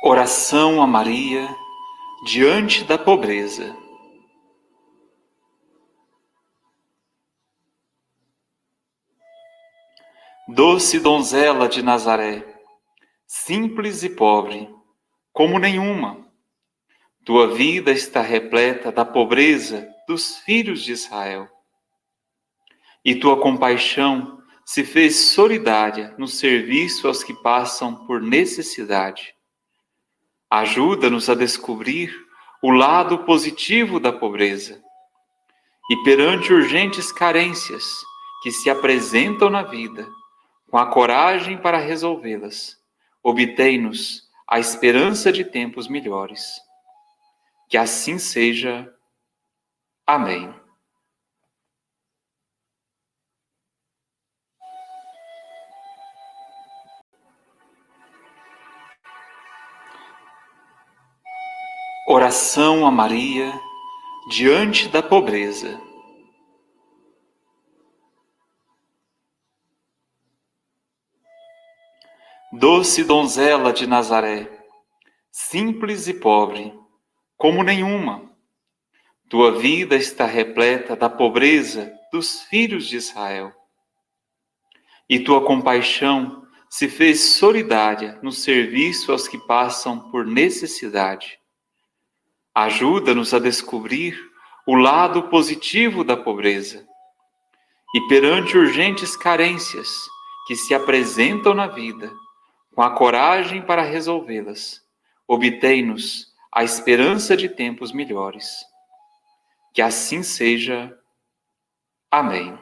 Oração a Maria diante da pobreza. Doce donzela de Nazaré, simples e pobre, como nenhuma, tua vida está repleta da pobreza dos filhos de Israel. E tua compaixão se fez solidária no serviço aos que passam por necessidade Ajuda-nos a descobrir o lado positivo da pobreza e perante urgentes carências que se apresentam na vida, com a coragem para resolvê-las, obtém-nos a esperança de tempos melhores. Que assim seja. Amém. Oração a Maria diante da pobreza. Doce donzela de Nazaré, simples e pobre, como nenhuma, tua vida está repleta da pobreza dos filhos de Israel. E tua compaixão se fez solidária no serviço aos que passam por necessidade Ajuda-nos a descobrir o lado positivo da pobreza e perante urgentes carências que se apresentam na vida, com a coragem para resolvê-las, obtém-nos a esperança de tempos melhores. Que assim seja. Amém.